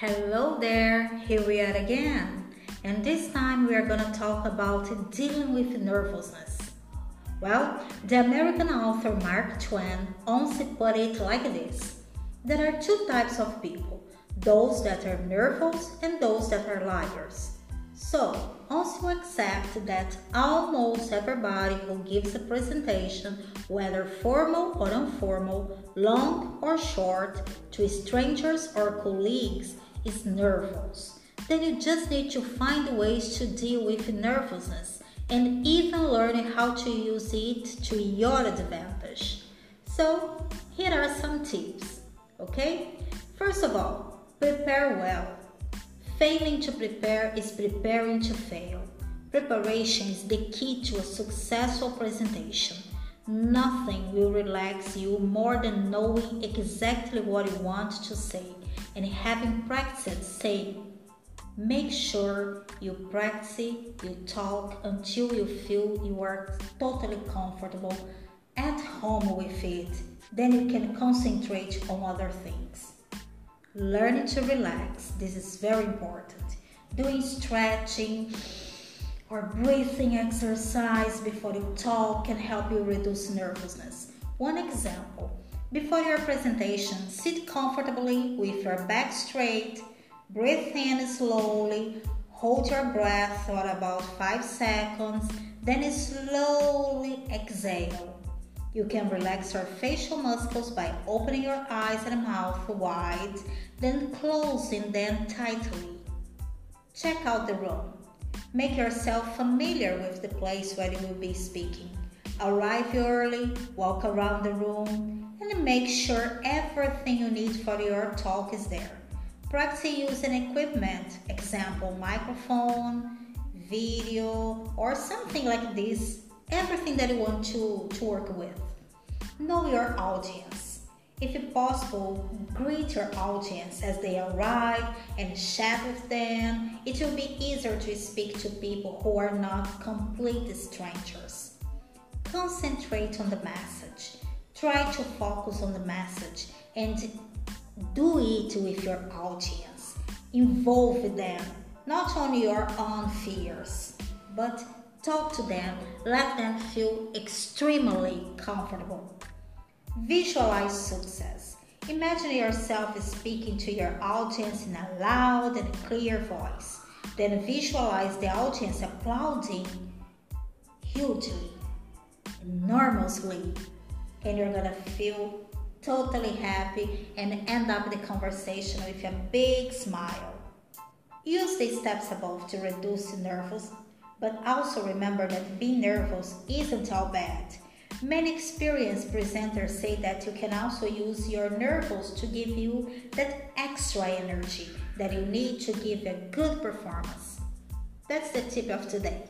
Hello there, here we are again. And this time we are going to talk about dealing with nervousness. Well, the American author Mark Twain once put it like this There are two types of people those that are nervous and those that are liars. So, also accept that almost everybody who gives a presentation, whether formal or informal, long or short, to strangers or colleagues, is nervous. Then you just need to find ways to deal with nervousness and even learn how to use it to your advantage. So, here are some tips, okay? First of all, prepare well. Failing to prepare is preparing to fail. Preparation is the key to a successful presentation. Nothing will relax you more than knowing exactly what you want to say and having practiced say Make sure you practice, you talk until you feel you are totally comfortable at home with it. Then you can concentrate on other things. Learning to relax, this is very important. Doing stretching or breathing exercise before you talk can help you reduce nervousness. One example before your presentation, sit comfortably with your back straight, breathe in slowly, hold your breath for about 5 seconds, then slowly exhale. You can relax your facial muscles by opening your eyes and mouth wide, then closing them tightly. Check out the room. Make yourself familiar with the place where you will be speaking. Arrive early, walk around the room, make sure everything you need for your talk is there. Practice using equipment, example microphone, video, or something like this, everything that you want to, to work with. Know your audience. If possible, greet your audience as they arrive and chat with them. It will be easier to speak to people who are not complete strangers. Concentrate on the message. Try to focus on the message and do it with your audience. Involve them, not only your own fears, but talk to them, let them feel extremely comfortable. Visualize success. Imagine yourself speaking to your audience in a loud and clear voice. Then visualize the audience applauding hugely, enormously, and you're gonna feel totally happy and end up the conversation with a big smile. Use the steps above to reduce nervous, but also remember that being nervous isn't all bad. Many experienced presenters say that you can also use your nervous to give you that extra energy that you need to give a good performance. That's the tip of today.